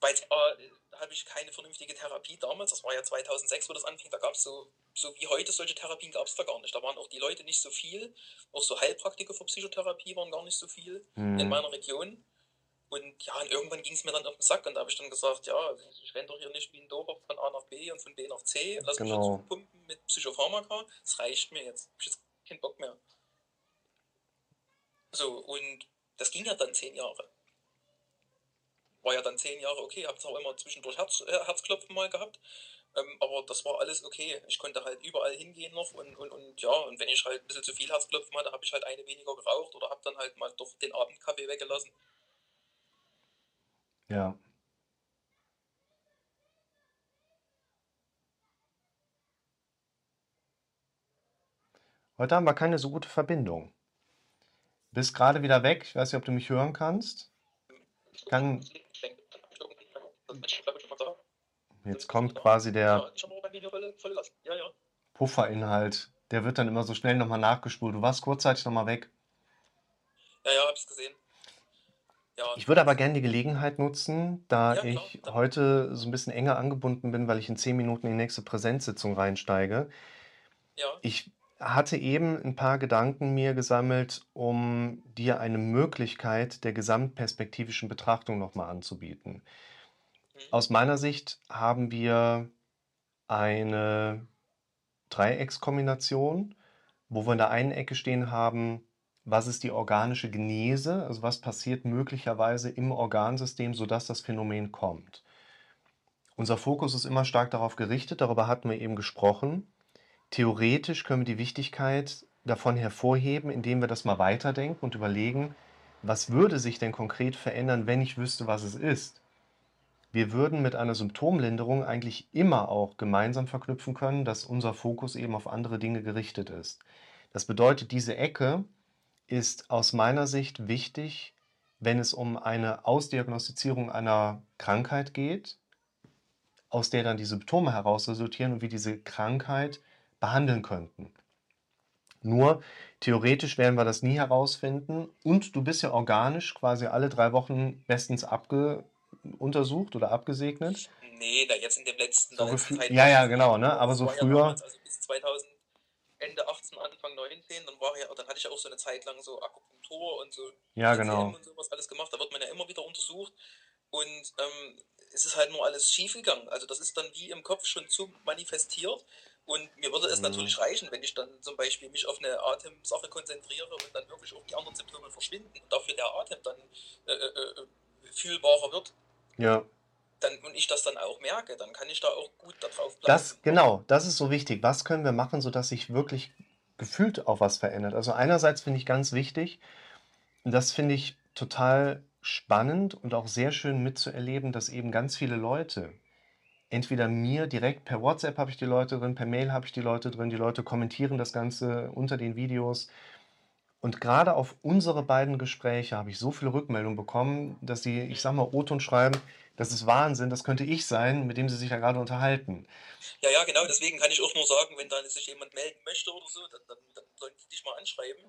Weil äh, habe ich keine vernünftige Therapie damals, das war ja 2006, wo das anfing, da gab es so, so wie heute solche Therapien gab es da gar nicht. Da waren auch die Leute nicht so viel, auch so Heilpraktiker für Psychotherapie waren gar nicht so viel in Mhm. meiner Region. Und ja, und irgendwann ging es mir dann auf den Sack und da habe ich dann gesagt, ja, ich renne doch hier nicht wie ein Dober von A nach B und von B nach C, lass mich Genau. jetzt pumpen mit Psychopharmaka, das reicht mir jetzt, ich jetzt keinen Bock mehr. So, und das ging ja dann zehn Jahre. War ja dann zehn Jahre okay, habe zwar immer zwischendurch Herz, äh, Herzklopfen mal gehabt, ähm, aber das war alles okay. Ich konnte halt überall hingehen noch und, und, und ja, und wenn ich halt ein bisschen zu viel Herzklopfen hatte, habe ich halt eine weniger geraucht oder habe dann halt mal doch den Abendkaffee weggelassen. Ja. Heute haben wir keine so gute Verbindung. Bist gerade wieder weg. Ich weiß nicht, ob du mich hören kannst. Kann, jetzt kommt quasi der. Pufferinhalt. Der wird dann immer so schnell nochmal nachgespult. Du warst kurzzeitig nochmal weg. Ja, ja, hab's gesehen. Ja, Ich würde aber gerne die Gelegenheit nutzen, da Ja, ich heute so ein bisschen enger angebunden bin, weil ich in zehn Minuten in die nächste Präsenzsitzung reinsteige. ja, Ich hatte eben ein paar Gedanken mir gesammelt, um dir eine Möglichkeit der gesamtperspektivischen Betrachtung nochmal anzubieten. Mhm. Aus meiner Sicht haben wir eine Dreieckskombination, wo wir in der einen Ecke stehen haben, was ist die organische Genese, also was passiert möglicherweise im Organsystem, sodass das Phänomen kommt. Unser Fokus ist immer stark darauf gerichtet, darüber hatten wir eben gesprochen. Theoretisch können wir die Wichtigkeit davon hervorheben, indem wir das mal weiterdenken und überlegen, was würde sich denn konkret verändern, wenn ich wüsste, was es ist. Wir würden mit einer Symptomlinderung eigentlich immer auch gemeinsam verknüpfen können, dass unser Fokus eben auf andere Dinge gerichtet ist. Das bedeutet, diese Ecke ist aus meiner Sicht wichtig, wenn es um eine Ausdiagnostizierung einer Krankheit geht, aus der dann die Symptome heraus resultieren und wir diese Krankheit behandeln könnten. Nur theoretisch werden wir das nie herausfinden und du bist ja organisch quasi alle drei Wochen bestens abge untersucht oder abgesegnet. Nee, da jetzt in dem letzten, So letzten ja, ja, genau, ne? Aber so früher- also bis 2000, Ende 18, Anfang 19, dann war ja, dann hatte ich ja auch so eine Zeit lang so Akupunktur und so Ja, TCM genau. und sowas alles gemacht. Da wird man ja immer wieder untersucht und ähm, es ist halt nur alles schiefgegangen. Also das ist dann wie im Kopf schon zu manifestiert. Und mir würde es Mhm. natürlich reichen, wenn ich dann zum Beispiel mich auf eine Atemsache konzentriere und dann wirklich auch die anderen Symptome verschwinden und dafür der Atem dann äh, äh, äh, fühlbarer wird, Ja, dann, und ich das dann auch merke, dann kann ich da auch gut darauf bleiben. das, genau, das ist so wichtig. Was können wir machen, sodass sich wirklich gefühlt auch was verändert? Also einerseits finde ich ganz wichtig, und das finde ich total spannend und auch sehr schön mitzuerleben, dass eben ganz viele Leute, entweder mir direkt per WhatsApp habe ich die Leute drin, per Mail habe ich die Leute drin, die Leute kommentieren das Ganze unter den Videos. Und gerade auf unsere beiden Gespräche habe ich so viele Rückmeldungen bekommen, dass sie, ich sag mal, O-Ton schreiben, das ist Wahnsinn, das könnte ich sein, mit dem sie sich ja gerade unterhalten. Ja, ja, genau, deswegen kann ich auch nur sagen, wenn da sich jemand melden möchte oder so, dann, dann, dann sollen die dich mal anschreiben.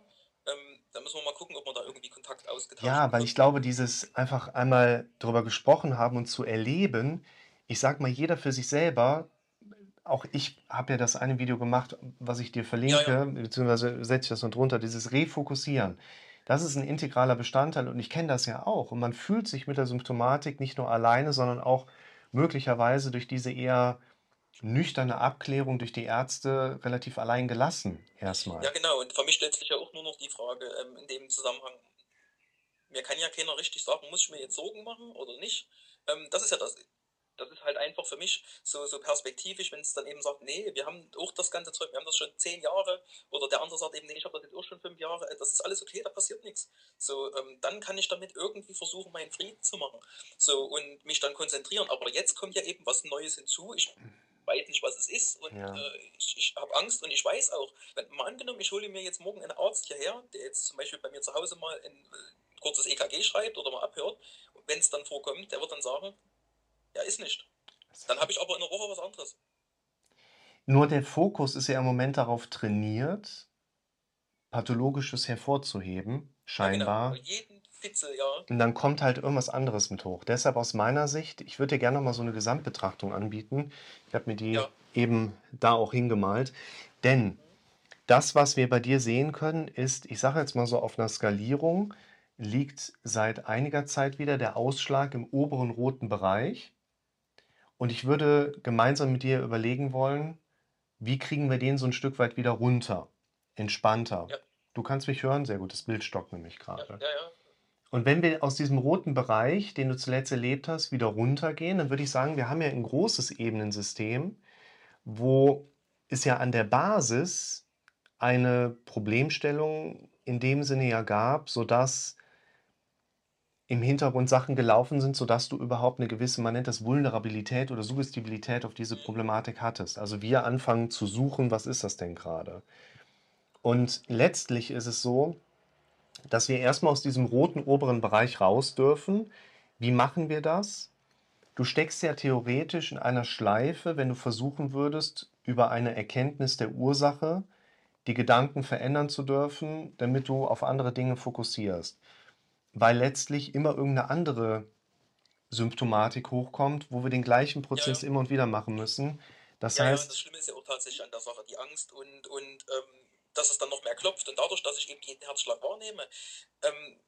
Ähm, dann müssen wir mal gucken, ob wir da irgendwie Kontakt ausgetauscht Ja, weil ich glaube, dieses einfach einmal darüber gesprochen haben und zu erleben, ich sag mal, jeder für sich selber, auch ich habe ja das eine Video gemacht, was ich dir verlinke, Ja, beziehungsweise setze ich das noch drunter, dieses Refokussieren. Das ist ein integraler Bestandteil und ich kenne das ja auch. Und man fühlt sich mit der Symptomatik nicht nur alleine, sondern auch möglicherweise durch diese eher nüchterne Abklärung durch die Ärzte relativ allein gelassen erstmal. Ja, genau, und für mich stellt sich ja auch nur noch die Frage ähm, in dem Zusammenhang, mir kann ja keiner richtig sagen, muss ich mir jetzt Sorgen machen oder nicht. Ähm, das ist ja das. Das ist halt einfach für mich so, so perspektivisch, wenn es dann eben sagt, nee, wir haben auch das ganze Zeug, wir haben das schon zehn Jahre, oder der andere sagt eben, nee, ich habe das jetzt auch schon fünf Jahre, äh, das ist alles okay, da passiert nichts. So, ähm, dann kann ich damit irgendwie versuchen, meinen Frieden zu machen. So, und mich dann konzentrieren. Aber jetzt kommt ja eben was Neues hinzu. Ich weiß nicht, was es ist und Ja. äh, ich, ich habe Angst und ich weiß auch, wenn mal angenommen, ich hole mir jetzt morgen einen Arzt hierher, der jetzt zum Beispiel bei mir zu Hause mal ein äh, kurzes EKG schreibt oder mal abhört, wenn es dann vorkommt, der wird dann sagen, ja, ist nicht. Dann habe ich aber in einer Woche was anderes. Nur der Fokus ist ja im Moment darauf trainiert, Pathologisches hervorzuheben, Ja, genau. scheinbar. Jeden Fitzel, ja. Und dann kommt halt irgendwas anderes mit hoch. Deshalb aus meiner Sicht, ich würde dir gerne noch mal so eine Gesamtbetrachtung anbieten. Ich habe mir die Ja. eben da auch hingemalt. Denn das, was wir bei dir sehen können, ist, ich sage jetzt mal so auf einer Skalierung, liegt seit einiger Zeit wieder der Ausschlag im oberen roten Bereich. Und ich würde gemeinsam mit dir überlegen wollen, wie kriegen wir den so ein Stück weit wieder runter, entspannter. Ja. Du kannst mich hören? Sehr gut, das Bild stockt nämlich gerade. ja, ja. Und wenn wir aus diesem roten Bereich, den du zuletzt erlebt hast, wieder runtergehen, dann würde ich sagen, wir haben ja ein großes Ebenensystem, wo es ja an der Basis eine Problemstellung in dem Sinne ja gab, sodass im Hintergrund Sachen gelaufen sind, sodass du überhaupt eine gewisse, man nennt das Vulnerabilität oder Suggestibilität auf diese Problematik hattest. Also wir anfangen zu suchen, was ist das denn gerade? Und letztlich ist es so, dass wir erstmal aus diesem roten oberen Bereich raus dürfen. Wie machen wir das? Du steckst ja theoretisch in einer Schleife, wenn du versuchen würdest, über eine Erkenntnis der Ursache die Gedanken verändern zu dürfen, damit du auf andere Dinge fokussierst. Weil letztlich immer irgendeine andere Symptomatik hochkommt, wo wir den gleichen Prozess Ja, ja. immer und wieder machen müssen. Das Ja, ja, heißt, das Schlimme ist ja auch tatsächlich an der Sache, die Angst und, und ähm, dass es dann noch mehr klopft. Und dadurch, dass ich eben jeden Herzschlag wahrnehme, ähm,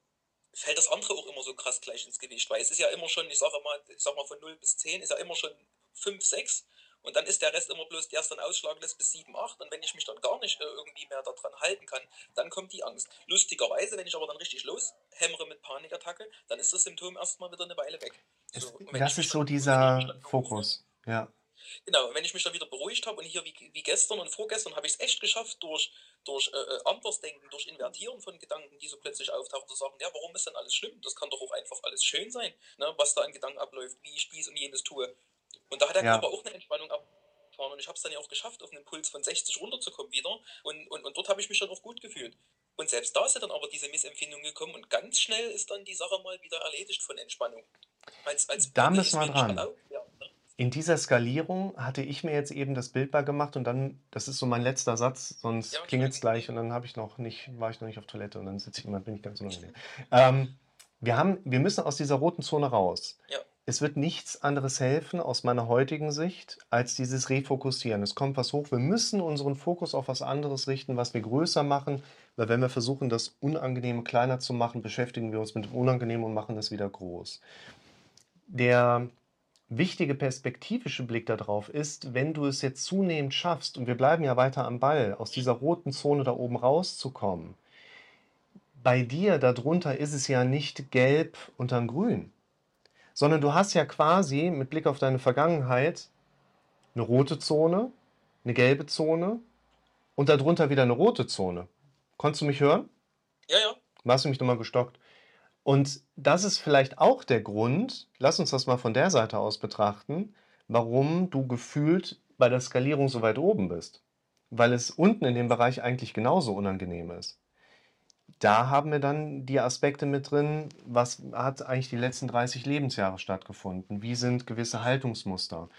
fällt das andere auch immer so krass gleich ins Gewicht. Weil es ist ja immer schon, ich sage mal, ich sag mal von 0 bis 10 ist ja immer schon 5, 6. Und dann ist der Rest immer bloß, der es dann ausschlagen lässt bis 7, 8. Und wenn ich mich dann gar nicht äh, irgendwie mehr daran halten kann, dann kommt die Angst. Lustigerweise, wenn ich aber dann richtig loshämmere mit Panikattacke, dann ist das Symptom erstmal wieder eine Weile weg. es, So, das ist so dieser dann Fokus. Ja. Genau, und wenn ich mich dann wieder beruhigt habe und hier wie, wie gestern und vorgestern habe ich es echt geschafft, durch, durch äh, äh, Andersdenken, durch Invertieren von Gedanken, die so plötzlich auftauchen, zu sagen, ja, warum ist denn alles schlimm? Das kann doch auch einfach alles schön sein, ne, was da an Gedanken abläuft, wie ich dies und jenes tue. Und da hat der Ja. Körper auch eine Entspannung abgefahren und ich habe es dann ja auch geschafft, auf einen Puls von 60 runterzukommen wieder und, und, und dort habe ich mich dann auch gut gefühlt. Und selbst da sind dann aber diese Missempfindungen gekommen und ganz schnell ist dann die Sache mal wieder erledigt von Entspannung. Als, als Da müssen wir dran. auch, ja? In dieser Skalierung hatte ich mir jetzt eben das Bild beigemacht und dann, das ist so mein letzter Satz, sonst Ja, klingelt es gleich und dann habe ich noch nicht, war ich noch nicht auf Toilette und dann sitze ich immer, bin ich ganz unangenehm. Ähm, wir, haben, wir müssen aus dieser roten Zone raus. Ja. Es wird nichts anderes helfen aus meiner heutigen Sicht als dieses Refokussieren. Es kommt was hoch. Wir müssen unseren Fokus auf was anderes richten, was wir größer machen, weil wenn wir versuchen, das Unangenehme kleiner zu machen, beschäftigen wir uns mit dem Unangenehmen und machen es wieder groß. Der wichtige perspektivische Blick darauf ist, wenn du es jetzt zunehmend schaffst, und wir bleiben ja weiter am Ball, aus dieser roten Zone da oben rauszukommen, bei dir darunter ist es ja nicht gelb und dann grün, sondern du hast ja quasi mit Blick auf deine Vergangenheit eine rote Zone, eine gelbe Zone und darunter wieder eine rote Zone. Konntest du mich hören? ja, ja. Hast du mich nochmal gestockt? Und das ist vielleicht auch der Grund, lass uns das mal von der Seite aus betrachten, warum du gefühlt bei der Skalierung so weit oben bist. Weil es unten in dem Bereich eigentlich genauso unangenehm ist. Da haben wir dann die Aspekte mit drin, was hat eigentlich die letzten 30 Lebensjahre stattgefunden? Wie sind gewisse Haltungsmuster?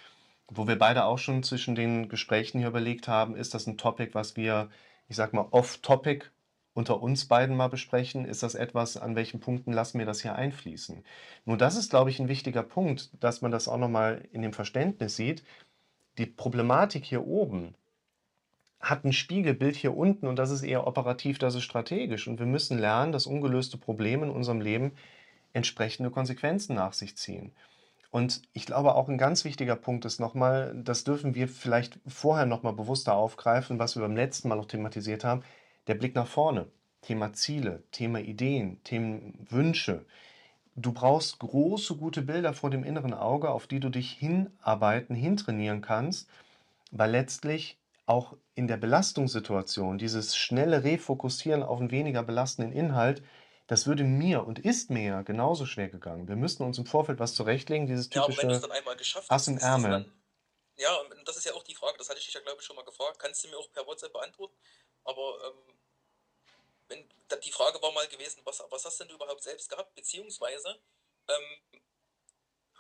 Wo wir beide auch schon zwischen den Gesprächen hier überlegt haben, ist das ein Topic, was wir, ich sag mal, off-topic unter uns beiden mal besprechen? Ist das etwas, an welchen Punkten lassen wir das hier einfließen? Nun, das ist, glaube ich, ein wichtiger Punkt, dass man das auch nochmal in dem Verständnis sieht. Die Problematik hier oben hat ein Spiegelbild hier unten und das ist eher operativ, das ist strategisch. Und wir müssen lernen, dass ungelöste Probleme in unserem Leben entsprechende Konsequenzen nach sich ziehen. Und ich glaube, auch ein ganz wichtiger Punkt ist nochmal, das dürfen wir vielleicht vorher nochmal bewusster aufgreifen, was wir beim letzten Mal noch thematisiert haben, der Blick nach vorne. Thema Ziele, Thema Ideen, Themen Wünsche. Du brauchst große, gute Bilder vor dem inneren Auge, auf die du dich hinarbeiten, hintrainieren kannst, weil letztlich auch in der Belastungssituation dieses schnelle Refokussieren auf einen weniger belastenden Inhalt, das würde mir und ist mir ja genauso schwer gegangen. Wir müssten uns im Vorfeld was zurechtlegen, dieses Ja, aber wenn du es typische dann einmal geschafft Ass hast, im Ärmel. ja, und das ist ja auch die Frage, das hatte ich dich ja, glaube ich, schon mal gefragt. Kannst du mir auch per WhatsApp beantworten? Aber ähm, wenn, die Frage war mal gewesen, was, was hast denn du überhaupt selbst gehabt, beziehungsweise ähm,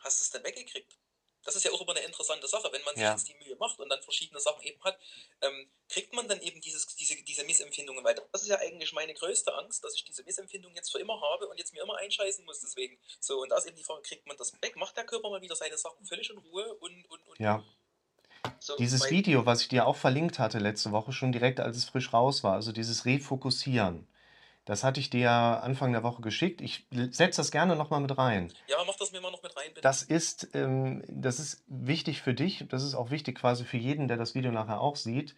hast du es denn weggekriegt? Das ist ja auch immer eine interessante Sache, wenn man sich Ja. jetzt die Mühe macht und dann verschiedene Sachen eben hat, ähm, kriegt man dann eben dieses, diese, diese Missempfindungen weiter. Das ist ja eigentlich meine größte Angst, dass ich diese Missempfindung jetzt für immer habe und jetzt mir immer einscheißen muss deswegen. So, und da ist eben die Frage, kriegt man das weg? Macht der Körper mal wieder seine Sachen völlig in Ruhe und, und, und Ja. so, Dieses Video, was ich dir auch verlinkt hatte letzte Woche, schon direkt als es frisch raus war, also dieses Refokussieren, das hatte ich dir ja Anfang der Woche geschickt. Ich setze das gerne nochmal mit rein. Ja, mach das mir mal noch mit rein, bitte. Das ist, ähm, das ist wichtig für dich, das ist auch wichtig quasi für jeden, der das Video nachher auch sieht.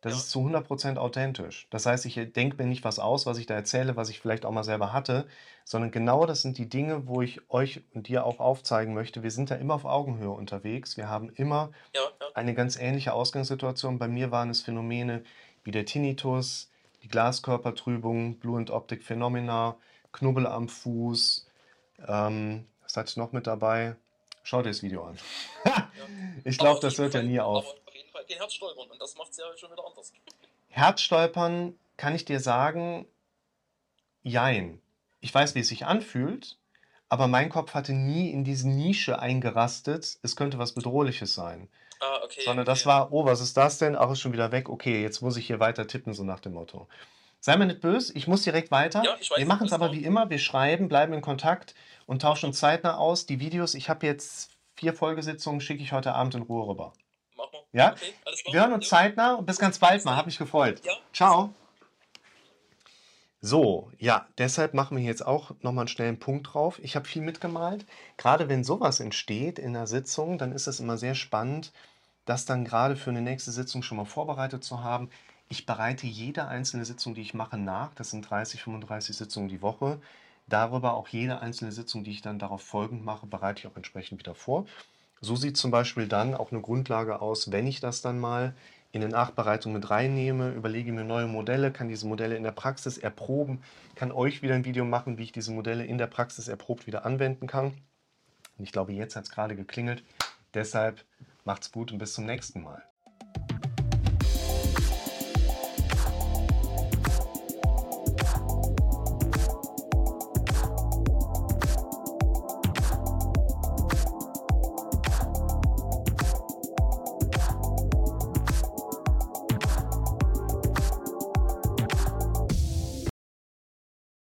Das Ja. ist zu 100% authentisch. Das heißt, ich denke mir nicht was aus, was ich da erzähle, was ich vielleicht auch mal selber hatte, sondern genau das sind die Dinge, wo ich euch und dir auch aufzeigen möchte. Wir sind da immer auf Augenhöhe unterwegs. Wir haben immer ja, ja. eine ganz ähnliche Ausgangssituation. Bei mir waren es Phänomene wie der Tinnitus, die Glaskörpertrübung, Blue and Optic Phenomena, Knubbel am Fuß. Ähm, was hatte ich noch mit dabei? Schau dir das Video an. ich glaube, das hört ja nie auf. Auf jeden Fall kein Herzstolpern und das macht es ja schon wieder anders. Herzstolpern kann ich dir sagen, jein. Ich weiß, wie es sich anfühlt, aber mein Kopf hatte nie in diese Nische eingerastet, es könnte was Bedrohliches sein. Ah, okay. Sondern okay. das war, oh, was ist das denn? Ach, ist schon wieder weg. Okay, jetzt muss ich hier weiter tippen, so nach dem Motto. Sei mir nicht böse, ich muss direkt weiter. Ja, weiß, wir machen es aber wie immer, wir schreiben, bleiben in Kontakt und tauschen uns zeitnah aus. Die Videos, ich habe jetzt vier Folgesitzungen, schicke ich heute Abend in Ruhe rüber. Mach mal. Ja? Okay. Wir hören uns Ja. zeitnah und bis ganz bald mal. Hab mich gefreut. Ja. Ciao. So, ja, deshalb machen wir jetzt auch nochmal einen schnellen Punkt drauf. Ich habe viel mitgemalt. Gerade wenn sowas entsteht in der Sitzung, dann ist es immer sehr spannend, das dann gerade für eine nächste Sitzung schon mal vorbereitet zu haben. Ich bereite jede einzelne Sitzung, die ich mache, nach. Das sind 30, 35 Sitzungen die Woche. Darüber auch jede einzelne Sitzung, die ich dann darauf folgend mache, bereite ich auch entsprechend wieder vor. So sieht zum Beispiel dann auch eine Grundlage aus, wenn ich das dann mal in den Nachbereitung mit reinnehme, überlege mir neue Modelle, kann diese Modelle in der Praxis erproben, kann euch wieder ein Video machen, wie ich diese Modelle in der Praxis erprobt wieder anwenden kann. Und ich glaube, jetzt hat es gerade geklingelt. Deshalb macht's gut und bis zum nächsten Mal.